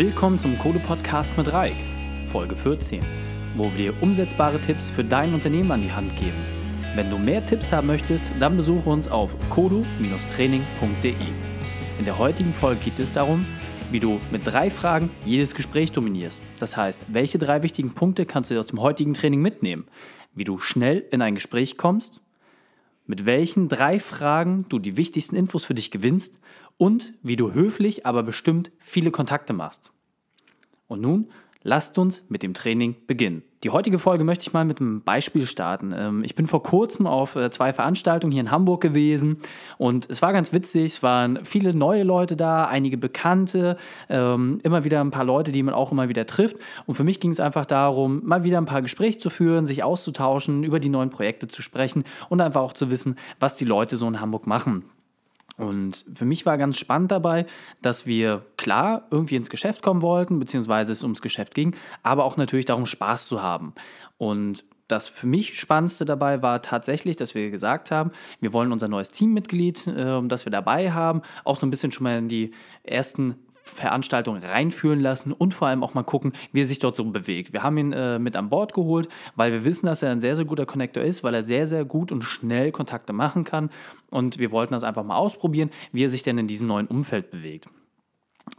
Willkommen zum Code Podcast mit Reik, Folge 14, wo wir dir umsetzbare Tipps für dein Unternehmen an die Hand geben. Wenn du mehr Tipps haben möchtest, dann besuche uns auf kodo-training.de. In der heutigen Folge geht es darum, wie du mit drei Fragen jedes Gespräch dominierst. Das heißt, welche drei wichtigen Punkte kannst du aus dem heutigen Training mitnehmen? Wie du schnell in ein Gespräch kommst, mit welchen drei Fragen du die wichtigsten Infos für dich gewinnst und wie du höflich, aber bestimmt viele Kontakte machst. Und nun lasst uns mit dem Training beginnen. Die heutige Folge möchte ich mal mit einem Beispiel starten. Ähm, ich bin vor kurzem auf äh, zwei Veranstaltungen hier in Hamburg gewesen und es war ganz witzig. Es waren viele neue Leute da, einige Bekannte, ähm, immer wieder ein paar Leute, die man auch immer wieder trifft. Und für mich ging es einfach darum, mal wieder ein paar Gespräche zu führen, sich auszutauschen, über die neuen Projekte zu sprechen und einfach auch zu wissen, was die Leute so in Hamburg machen. Und für mich war ganz spannend dabei, dass wir klar irgendwie ins Geschäft kommen wollten, beziehungsweise es ums Geschäft ging, aber auch natürlich darum, Spaß zu haben. Und das für mich Spannendste dabei war tatsächlich, dass wir gesagt haben, wir wollen unser neues Teammitglied, äh, das wir dabei haben, auch so ein bisschen schon mal in die ersten Veranstaltung reinführen lassen und vor allem auch mal gucken, wie er sich dort so bewegt. Wir haben ihn äh, mit an Bord geholt, weil wir wissen, dass er ein sehr, sehr guter Connector ist, weil er sehr, sehr gut und schnell Kontakte machen kann. Und wir wollten das einfach mal ausprobieren, wie er sich denn in diesem neuen Umfeld bewegt.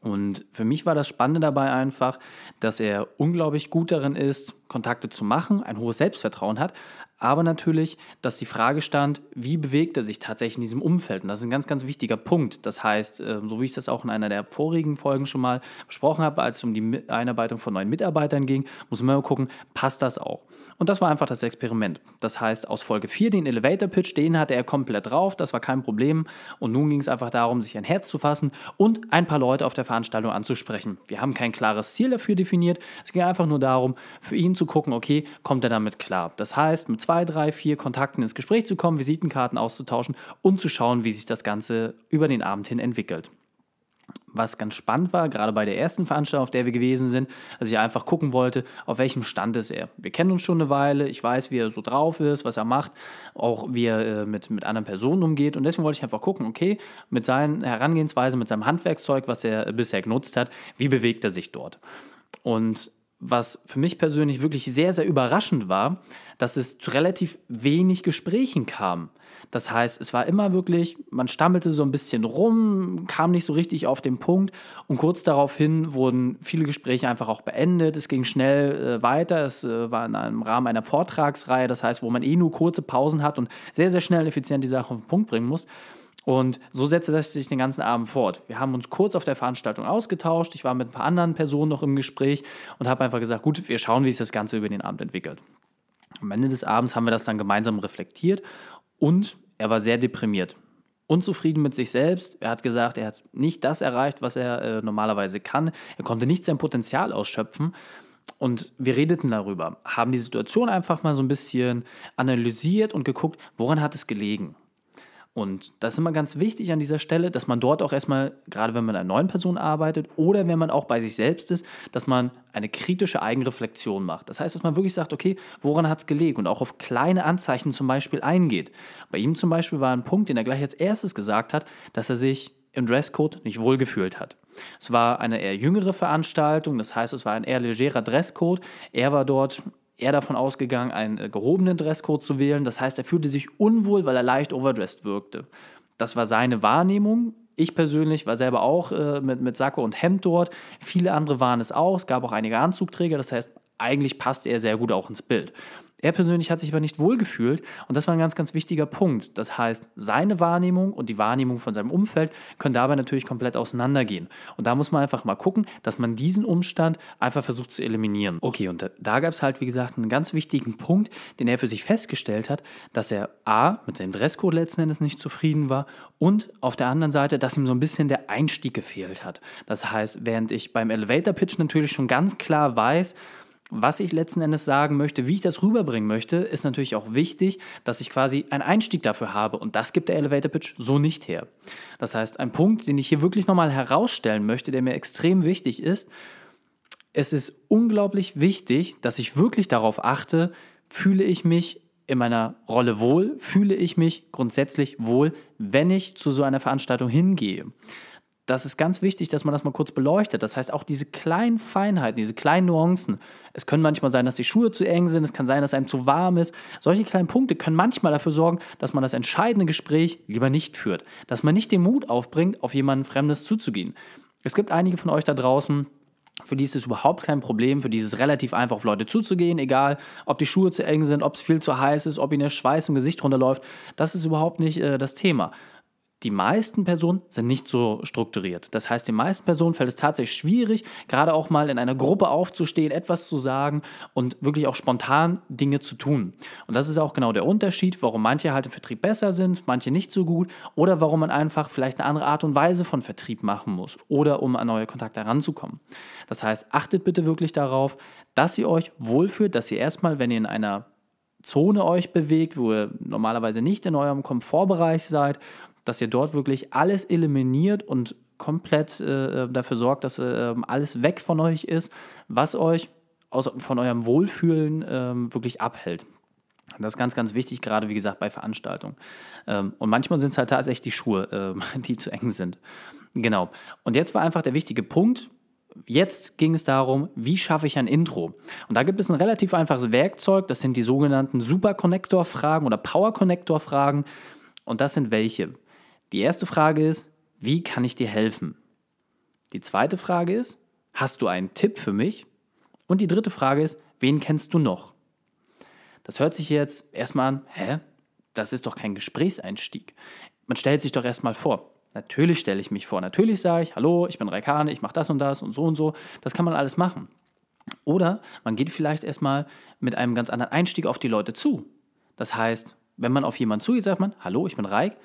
Und für mich war das Spannende dabei einfach, dass er unglaublich gut darin ist, Kontakte zu machen, ein hohes Selbstvertrauen hat, aber natürlich, dass die Frage stand, wie bewegt er sich tatsächlich in diesem Umfeld? Und das ist ein ganz, ganz wichtiger Punkt. Das heißt, ähm, so wie ich das auch in einer der vorigen Folgen schon mal besprochen habe, als es um die Einarbeitung von neuen Mitarbeitern ging, muss man mal gucken, passt das auch? Und das war einfach das Experiment. Das heißt, aus Folge 4, den Elevator Pitch, den hatte er komplett drauf, das war kein Problem. Und nun ging es einfach darum, sich ein Herz zu fassen und ein paar Leute auf der Veranstaltung anzusprechen. Wir haben kein klares Ziel dafür definiert. Es ging einfach nur darum, für ihn zu gucken, okay, kommt er damit klar? Das heißt, mit zwei, drei, vier Kontakten ins Gespräch zu kommen, Visitenkarten auszutauschen und zu schauen, wie sich das Ganze über den Abend hin entwickelt. Was ganz spannend war, gerade bei der ersten Veranstaltung, auf der wir gewesen sind, dass ich einfach gucken wollte, auf welchem Stand ist er. Wir kennen uns schon eine Weile, ich weiß, wie er so drauf ist, was er macht, auch wie er äh, mit, mit anderen Personen umgeht. Und deswegen wollte ich einfach gucken, okay, mit seinen Herangehensweisen, mit seinem Handwerkszeug, was er bisher genutzt hat, wie bewegt er sich dort. Und was für mich persönlich wirklich sehr, sehr überraschend war, dass es zu relativ wenig Gesprächen kam. Das heißt, es war immer wirklich, man stammelte so ein bisschen rum, kam nicht so richtig auf den Punkt und kurz daraufhin wurden viele Gespräche einfach auch beendet. Es ging schnell äh, weiter. Es äh, war in einem Rahmen einer Vortragsreihe, das heißt, wo man eh nur kurze Pausen hat und sehr, sehr schnell effizient die Sache auf den Punkt bringen muss. Und so setzte das sich den ganzen Abend fort. Wir haben uns kurz auf der Veranstaltung ausgetauscht. Ich war mit ein paar anderen Personen noch im Gespräch und habe einfach gesagt, gut, wir schauen, wie sich das Ganze über den Abend entwickelt. Am Ende des Abends haben wir das dann gemeinsam reflektiert und er war sehr deprimiert. Unzufrieden mit sich selbst. Er hat gesagt, er hat nicht das erreicht, was er äh, normalerweise kann. Er konnte nicht sein Potenzial ausschöpfen. Und wir redeten darüber, haben die Situation einfach mal so ein bisschen analysiert und geguckt, woran hat es gelegen. Und das ist immer ganz wichtig an dieser Stelle, dass man dort auch erstmal, gerade wenn man mit einer neuen Person arbeitet oder wenn man auch bei sich selbst ist, dass man eine kritische Eigenreflexion macht. Das heißt, dass man wirklich sagt, okay, woran hat es gelegen und auch auf kleine Anzeichen zum Beispiel eingeht. Bei ihm zum Beispiel war ein Punkt, den er gleich als erstes gesagt hat, dass er sich im Dresscode nicht wohlgefühlt hat. Es war eine eher jüngere Veranstaltung, das heißt, es war ein eher legerer Dresscode. Er war dort er davon ausgegangen, einen äh, gehobenen Dresscode zu wählen. Das heißt, er fühlte sich unwohl, weil er leicht overdressed wirkte. Das war seine Wahrnehmung. Ich persönlich war selber auch äh, mit, mit Sakko und Hemd dort. Viele andere waren es auch. Es gab auch einige Anzugträger. Das heißt, eigentlich passte er sehr gut auch ins Bild. Er persönlich hat sich aber nicht wohlgefühlt und das war ein ganz, ganz wichtiger Punkt. Das heißt, seine Wahrnehmung und die Wahrnehmung von seinem Umfeld können dabei natürlich komplett auseinandergehen. Und da muss man einfach mal gucken, dass man diesen Umstand einfach versucht zu eliminieren. Okay, und da gab es halt, wie gesagt, einen ganz wichtigen Punkt, den er für sich festgestellt hat, dass er A, mit seinem Dresscode letzten Endes nicht zufrieden war und auf der anderen Seite, dass ihm so ein bisschen der Einstieg gefehlt hat. Das heißt, während ich beim Elevator Pitch natürlich schon ganz klar weiß, was ich letzten Endes sagen möchte, wie ich das rüberbringen möchte, ist natürlich auch wichtig, dass ich quasi einen Einstieg dafür habe. Und das gibt der Elevator Pitch so nicht her. Das heißt, ein Punkt, den ich hier wirklich nochmal herausstellen möchte, der mir extrem wichtig ist, es ist unglaublich wichtig, dass ich wirklich darauf achte, fühle ich mich in meiner Rolle wohl, fühle ich mich grundsätzlich wohl, wenn ich zu so einer Veranstaltung hingehe. Das ist ganz wichtig, dass man das mal kurz beleuchtet. Das heißt, auch diese kleinen Feinheiten, diese kleinen Nuancen. Es können manchmal sein, dass die Schuhe zu eng sind, es kann sein, dass einem zu warm ist. Solche kleinen Punkte können manchmal dafür sorgen, dass man das entscheidende Gespräch lieber nicht führt. Dass man nicht den Mut aufbringt, auf jemanden Fremdes zuzugehen. Es gibt einige von euch da draußen, für die ist es überhaupt kein Problem, für die ist es relativ einfach, auf Leute zuzugehen, egal ob die Schuhe zu eng sind, ob es viel zu heiß ist, ob ihnen der Schweiß im Gesicht runterläuft. Das ist überhaupt nicht äh, das Thema die meisten Personen sind nicht so strukturiert. Das heißt, den meisten Personen fällt es tatsächlich schwierig, gerade auch mal in einer Gruppe aufzustehen, etwas zu sagen und wirklich auch spontan Dinge zu tun. Und das ist auch genau der Unterschied, warum manche halt im Vertrieb besser sind, manche nicht so gut oder warum man einfach vielleicht eine andere Art und Weise von Vertrieb machen muss oder um an neue Kontakte heranzukommen. Das heißt, achtet bitte wirklich darauf, dass ihr euch wohlfühlt, dass ihr erstmal, wenn ihr in einer Zone euch bewegt, wo ihr normalerweise nicht in eurem Komfortbereich seid dass ihr dort wirklich alles eliminiert und komplett äh, dafür sorgt, dass äh, alles weg von euch ist, was euch aus, von eurem Wohlfühlen äh, wirklich abhält. Das ist ganz, ganz wichtig, gerade wie gesagt bei Veranstaltungen. Ähm, und manchmal sind es halt tatsächlich die Schuhe, ähm, die zu eng sind. Genau. Und jetzt war einfach der wichtige Punkt. Jetzt ging es darum, wie schaffe ich ein Intro? Und da gibt es ein relativ einfaches Werkzeug, das sind die sogenannten Super Connector Fragen oder Power Connector Fragen. Und das sind welche? Die erste Frage ist, wie kann ich dir helfen? Die zweite Frage ist, hast du einen Tipp für mich? Und die dritte Frage ist, wen kennst du noch? Das hört sich jetzt erstmal an, hä? Das ist doch kein Gesprächseinstieg. Man stellt sich doch erstmal vor. Natürlich stelle ich mich vor. Natürlich sage ich, hallo, ich bin Raikane, ich mache das und das und so und so. Das kann man alles machen. Oder man geht vielleicht erstmal mit einem ganz anderen Einstieg auf die Leute zu. Das heißt, wenn man auf jemanden zugeht, sagt man, hallo, ich bin Raik,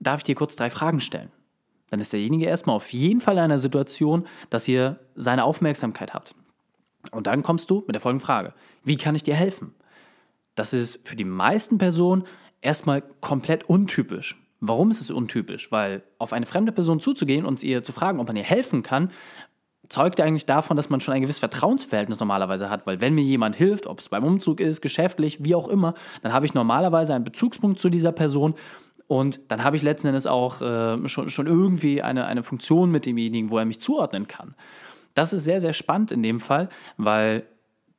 darf ich dir kurz drei Fragen stellen? Dann ist derjenige erstmal auf jeden Fall in einer Situation, dass ihr seine Aufmerksamkeit habt. Und dann kommst du mit der folgenden Frage. Wie kann ich dir helfen? Das ist für die meisten Personen erstmal komplett untypisch. Warum ist es untypisch? Weil auf eine fremde Person zuzugehen und ihr zu fragen, ob man ihr helfen kann, zeugt eigentlich davon, dass man schon ein gewisses Vertrauensverhältnis normalerweise hat. Weil wenn mir jemand hilft, ob es beim Umzug ist, geschäftlich, wie auch immer, dann habe ich normalerweise einen Bezugspunkt zu dieser Person und dann habe ich letzten Endes auch äh, schon, schon irgendwie eine, eine Funktion mit demjenigen, wo er mich zuordnen kann. Das ist sehr, sehr spannend in dem Fall, weil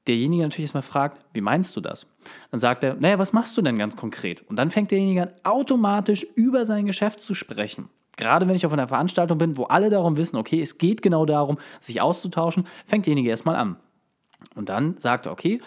derjenige natürlich erstmal fragt, wie meinst du das? Dann sagt er, naja, was machst du denn ganz konkret? Und dann fängt derjenige an, automatisch über sein Geschäft zu sprechen. Gerade wenn ich auf einer Veranstaltung bin, wo alle darum wissen, okay, es geht genau darum, sich auszutauschen, fängt derjenige erstmal an. Und dann sagt er, okay,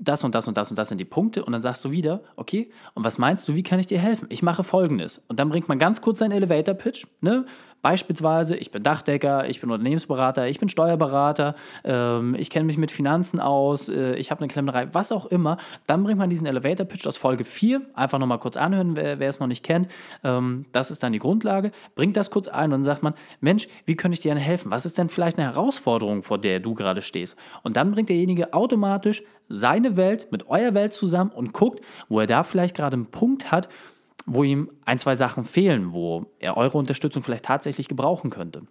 das und das und das und das sind die Punkte und dann sagst du wieder, okay, und was meinst du, wie kann ich dir helfen? Ich mache folgendes. Und dann bringt man ganz kurz seinen Elevator-Pitch, ne? Beispielsweise, ich bin Dachdecker, ich bin Unternehmensberater, ich bin Steuerberater, ähm, ich kenne mich mit Finanzen aus, äh, ich habe eine Klemmerei, was auch immer. Dann bringt man diesen Elevator-Pitch aus Folge 4, einfach nochmal kurz anhören, wer, wer es noch nicht kennt. Ähm, das ist dann die Grundlage. Bringt das kurz ein und dann sagt man, Mensch, wie könnte ich dir denn helfen? Was ist denn vielleicht eine Herausforderung, vor der du gerade stehst? Und dann bringt derjenige automatisch seine Welt mit eurer Welt zusammen und guckt, wo er da vielleicht gerade einen Punkt hat, wo ihm ein, zwei Sachen fehlen, wo er eure Unterstützung vielleicht tatsächlich gebrauchen könnte.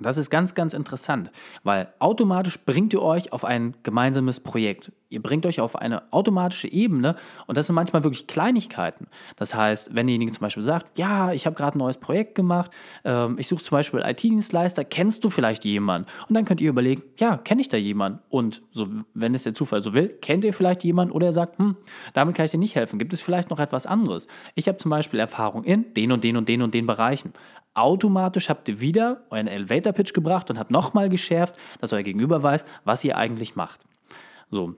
Das ist ganz, ganz interessant, weil automatisch bringt ihr euch auf ein gemeinsames Projekt. Ihr bringt euch auf eine automatische Ebene und das sind manchmal wirklich Kleinigkeiten. Das heißt, wenn derjenige zum Beispiel sagt, ja, ich habe gerade ein neues Projekt gemacht, ähm, ich suche zum Beispiel IT-Dienstleister, kennst du vielleicht jemanden? Und dann könnt ihr überlegen, ja, kenne ich da jemanden? Und so, wenn es der Zufall so will, kennt ihr vielleicht jemanden oder er sagt, hm, damit kann ich dir nicht helfen. Gibt es vielleicht noch etwas anderes? Ich habe zum Beispiel Erfahrung in den und den und den und den Bereichen automatisch habt ihr wieder euren Elevator Pitch gebracht und habt nochmal geschärft, dass euer Gegenüber weiß, was ihr eigentlich macht. So.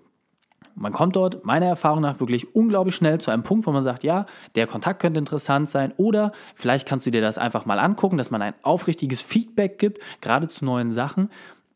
Man kommt dort meiner Erfahrung nach wirklich unglaublich schnell zu einem Punkt, wo man sagt, ja, der Kontakt könnte interessant sein oder vielleicht kannst du dir das einfach mal angucken, dass man ein aufrichtiges Feedback gibt, gerade zu neuen Sachen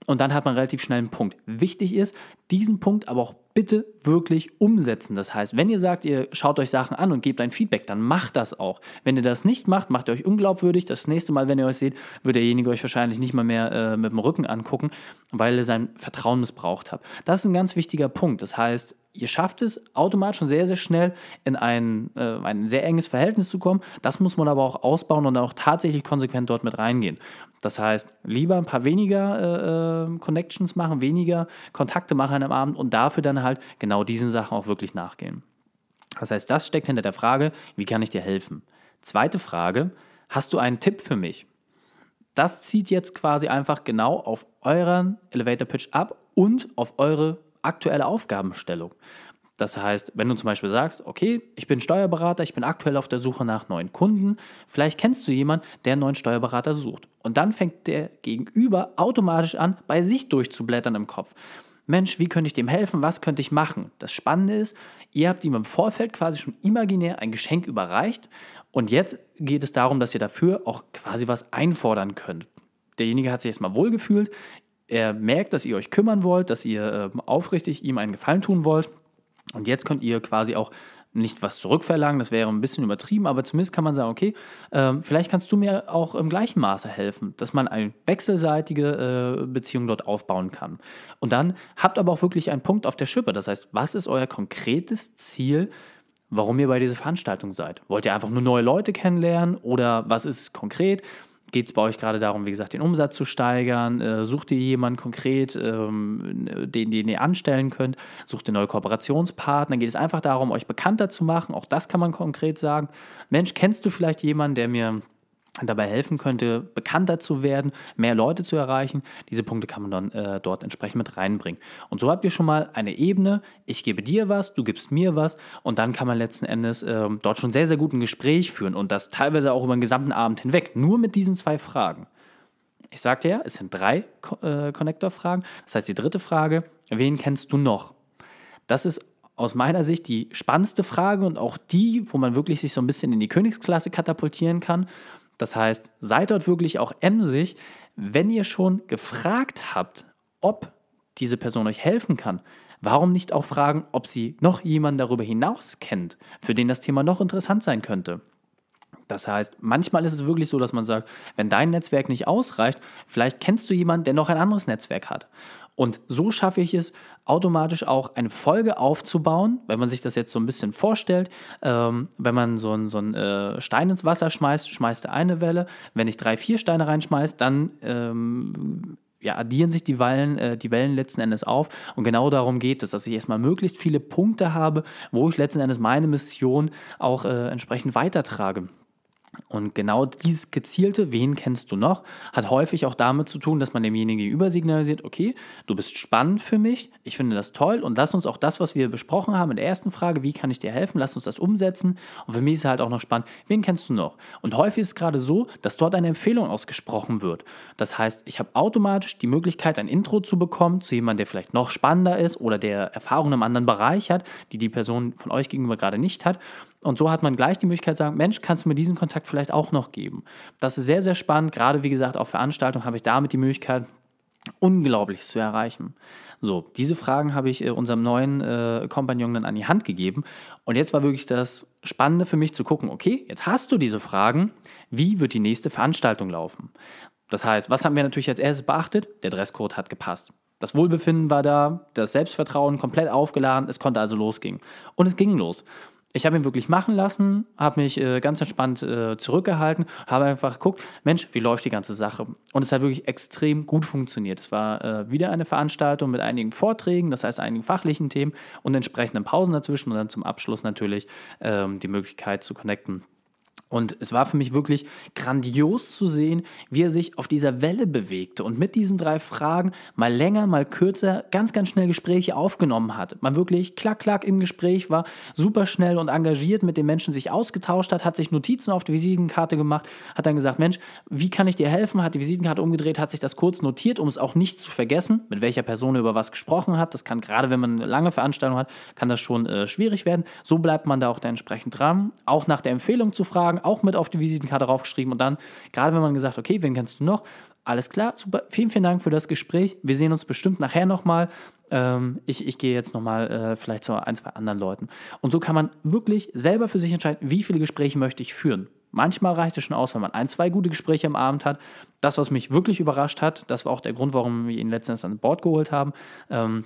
und dann hat man relativ schnell einen Punkt. Wichtig ist, diesen Punkt aber auch bitte wirklich umsetzen. Das heißt, wenn ihr sagt, ihr schaut euch Sachen an und gebt ein Feedback, dann macht das auch. Wenn ihr das nicht macht, macht ihr euch unglaubwürdig. Das nächste Mal, wenn ihr euch seht, wird derjenige euch wahrscheinlich nicht mal mehr äh, mit dem Rücken angucken, weil ihr sein Vertrauen missbraucht habt. Das ist ein ganz wichtiger Punkt. Das heißt, ihr schafft es automatisch schon sehr, sehr schnell in ein, äh, ein sehr enges Verhältnis zu kommen. Das muss man aber auch ausbauen und auch tatsächlich konsequent dort mit reingehen. Das heißt, lieber ein paar weniger äh, äh Connections machen, weniger Kontakte machen einem Abend und dafür dann halt genau diesen Sachen auch wirklich nachgehen. Das heißt, das steckt hinter der Frage, wie kann ich dir helfen? Zweite Frage, hast du einen Tipp für mich? Das zieht jetzt quasi einfach genau auf euren Elevator Pitch ab und auf eure aktuelle Aufgabenstellung. Das heißt, wenn du zum Beispiel sagst, okay, ich bin Steuerberater, ich bin aktuell auf der Suche nach neuen Kunden, vielleicht kennst du jemanden, der einen neuen Steuerberater sucht. Und dann fängt der Gegenüber automatisch an, bei sich durchzublättern im Kopf. Mensch, wie könnte ich dem helfen? Was könnte ich machen? Das Spannende ist, ihr habt ihm im Vorfeld quasi schon imaginär ein Geschenk überreicht und jetzt geht es darum, dass ihr dafür auch quasi was einfordern könnt. Derjenige hat sich erstmal wohlgefühlt, er merkt, dass ihr euch kümmern wollt, dass ihr äh, aufrichtig ihm einen Gefallen tun wollt und jetzt könnt ihr quasi auch nicht was zurückverlangen, das wäre ein bisschen übertrieben, aber zumindest kann man sagen, okay, äh, vielleicht kannst du mir auch im gleichen Maße helfen, dass man eine wechselseitige äh, Beziehung dort aufbauen kann. Und dann habt aber auch wirklich einen Punkt auf der Schippe. Das heißt, was ist euer konkretes Ziel, warum ihr bei dieser Veranstaltung seid? Wollt ihr einfach nur neue Leute kennenlernen oder was ist konkret? Geht es bei euch gerade darum, wie gesagt, den Umsatz zu steigern? Äh, sucht ihr jemanden konkret, ähm, den, den ihr anstellen könnt? Sucht ihr neue Kooperationspartner? Geht es einfach darum, euch bekannter zu machen? Auch das kann man konkret sagen. Mensch, kennst du vielleicht jemanden, der mir dabei helfen könnte, bekannter zu werden, mehr Leute zu erreichen. Diese Punkte kann man dann äh, dort entsprechend mit reinbringen. Und so habt ihr schon mal eine Ebene, ich gebe dir was, du gibst mir was und dann kann man letzten Endes äh, dort schon sehr, sehr gut ein Gespräch führen und das teilweise auch über den gesamten Abend hinweg, nur mit diesen zwei Fragen. Ich sagte ja, es sind drei äh, Connector-Fragen. Das heißt, die dritte Frage, wen kennst du noch? Das ist aus meiner Sicht die spannendste Frage und auch die, wo man wirklich sich so ein bisschen in die Königsklasse katapultieren kann das heißt, seid dort wirklich auch emsig, wenn ihr schon gefragt habt, ob diese Person euch helfen kann. Warum nicht auch fragen, ob sie noch jemanden darüber hinaus kennt, für den das Thema noch interessant sein könnte? Das heißt, manchmal ist es wirklich so, dass man sagt, wenn dein Netzwerk nicht ausreicht, vielleicht kennst du jemanden, der noch ein anderes Netzwerk hat. Und so schaffe ich es, automatisch auch eine Folge aufzubauen, wenn man sich das jetzt so ein bisschen vorstellt. Ähm, wenn man so einen so äh, Stein ins Wasser schmeißt, schmeißt er eine Welle. Wenn ich drei, vier Steine reinschmeiße, dann ähm, ja, addieren sich die Wellen, äh, die Wellen letzten Endes auf. Und genau darum geht es, dass ich erstmal möglichst viele Punkte habe, wo ich letzten Endes meine Mission auch äh, entsprechend weitertrage. Und genau dieses gezielte, wen kennst du noch, hat häufig auch damit zu tun, dass man demjenigen gegenüber signalisiert, okay, du bist spannend für mich, ich finde das toll und lass uns auch das, was wir besprochen haben in der ersten Frage, wie kann ich dir helfen, lass uns das umsetzen. Und für mich ist halt auch noch spannend, wen kennst du noch? Und häufig ist es gerade so, dass dort eine Empfehlung ausgesprochen wird. Das heißt, ich habe automatisch die Möglichkeit, ein Intro zu bekommen zu jemandem, der vielleicht noch spannender ist oder der Erfahrung im anderen Bereich hat, die die Person von euch gegenüber gerade nicht hat. Und so hat man gleich die Möglichkeit zu sagen, Mensch, kannst du mir diesen Kontakt vielleicht auch noch geben? Das ist sehr, sehr spannend. Gerade wie gesagt, auf Veranstaltungen habe ich damit die Möglichkeit, Unglaubliches zu erreichen. So, diese Fragen habe ich äh, unserem neuen äh, Kompagnon dann an die Hand gegeben. Und jetzt war wirklich das Spannende für mich zu gucken, okay, jetzt hast du diese Fragen, wie wird die nächste Veranstaltung laufen? Das heißt, was haben wir natürlich als erstes beachtet? Der Dresscode hat gepasst. Das Wohlbefinden war da, das Selbstvertrauen komplett aufgeladen, es konnte also losgehen. Und es ging los. Ich habe ihn wirklich machen lassen, habe mich äh, ganz entspannt äh, zurückgehalten, habe einfach geguckt, Mensch, wie läuft die ganze Sache? Und es hat wirklich extrem gut funktioniert. Es war äh, wieder eine Veranstaltung mit einigen Vorträgen, das heißt einigen fachlichen Themen und entsprechenden Pausen dazwischen und dann zum Abschluss natürlich ähm, die Möglichkeit zu connecten und es war für mich wirklich grandios zu sehen, wie er sich auf dieser Welle bewegte und mit diesen drei Fragen mal länger, mal kürzer, ganz, ganz schnell Gespräche aufgenommen hat. Man wirklich klack, klack im Gespräch war, super schnell und engagiert mit den Menschen sich ausgetauscht hat, hat sich Notizen auf die Visitenkarte gemacht, hat dann gesagt, Mensch, wie kann ich dir helfen? Hat die Visitenkarte umgedreht, hat sich das kurz notiert, um es auch nicht zu vergessen, mit welcher Person er über was gesprochen hat. Das kann gerade, wenn man eine lange Veranstaltung hat, kann das schon äh, schwierig werden. So bleibt man da auch da entsprechend dran. Auch nach der Empfehlung zu fragen, Fragen auch mit auf die Visitenkarte draufgeschrieben und dann, gerade wenn man gesagt, okay, wen kennst du noch? Alles klar, super, vielen, vielen Dank für das Gespräch. Wir sehen uns bestimmt nachher nochmal. Ähm, ich, ich gehe jetzt nochmal äh, vielleicht zu ein, zwei anderen Leuten. Und so kann man wirklich selber für sich entscheiden, wie viele Gespräche möchte ich führen. Manchmal reicht es schon aus, wenn man ein, zwei gute Gespräche am Abend hat. Das, was mich wirklich überrascht hat, das war auch der Grund, warum wir ihn letztens an Bord geholt haben. Ähm,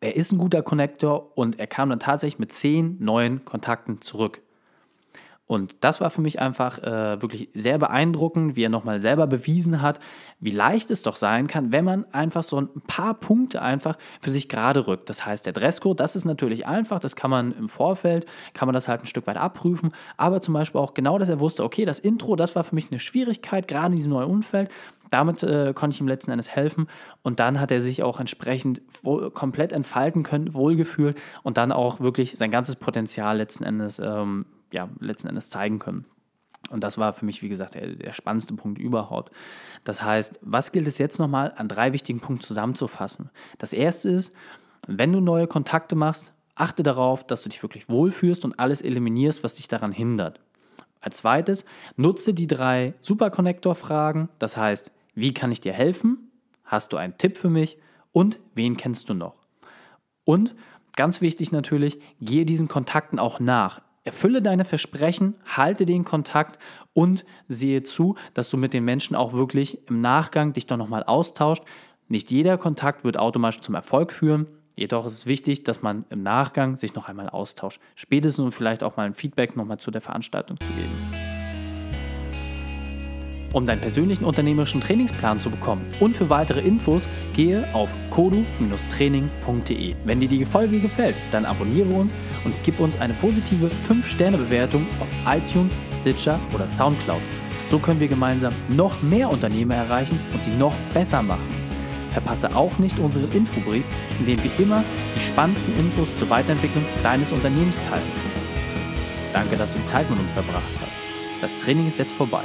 er ist ein guter Connector und er kam dann tatsächlich mit zehn neuen Kontakten zurück. Und das war für mich einfach äh, wirklich sehr beeindruckend, wie er nochmal selber bewiesen hat, wie leicht es doch sein kann, wenn man einfach so ein paar Punkte einfach für sich gerade rückt. Das heißt, der Dresscode, das ist natürlich einfach, das kann man im Vorfeld, kann man das halt ein Stück weit abprüfen, aber zum Beispiel auch genau, dass er wusste, okay, das Intro, das war für mich eine Schwierigkeit, gerade in diesem neuen Umfeld. Damit äh, konnte ich ihm letzten Endes helfen und dann hat er sich auch entsprechend wohl, komplett entfalten können, wohlgefühlt und dann auch wirklich sein ganzes Potenzial letzten Endes ähm, ja, letzten Endes zeigen können. Und das war für mich, wie gesagt, der, der, spannendste Punkt überhaupt. Das heißt, was gilt es jetzt nochmal an drei wichtigen Punkten zusammenzufassen? Das erste ist, wenn du neue Kontakte machst, achte darauf, dass du dich wirklich wohlfühlst und alles eliminierst, was dich daran hindert. Als zweites, nutze die drei Superconnector-Fragen. Das heißt, wie kann ich dir helfen? Hast du einen Tipp für mich? Und wen kennst du noch? Und ganz wichtig natürlich, gehe diesen Kontakten auch nach. Erfülle deine Versprechen, halte den Kontakt und sehe zu, dass du mit den Menschen auch wirklich im Nachgang dich doch nochmal austauscht. Nicht jeder Kontakt wird automatisch zum Erfolg führen. Jedoch ist es wichtig, dass man im Nachgang sich noch einmal austauscht. Spätestens und vielleicht auch mal ein Feedback nochmal zu der Veranstaltung zu geben. Um deinen persönlichen unternehmerischen Trainingsplan zu bekommen und für weitere Infos gehe auf kodu-training.de. Wenn dir die Folge gefällt, dann abonniere uns und gib uns eine positive 5-Sterne-Bewertung auf iTunes, Stitcher oder Soundcloud. So können wir gemeinsam noch mehr Unternehmer erreichen und sie noch besser machen. Verpasse auch nicht unseren Infobrief, in dem wir immer die spannendsten Infos zur Weiterentwicklung deines Unternehmens teilen. Danke, dass du die Zeit mit uns verbracht hast. Das Training ist jetzt vorbei.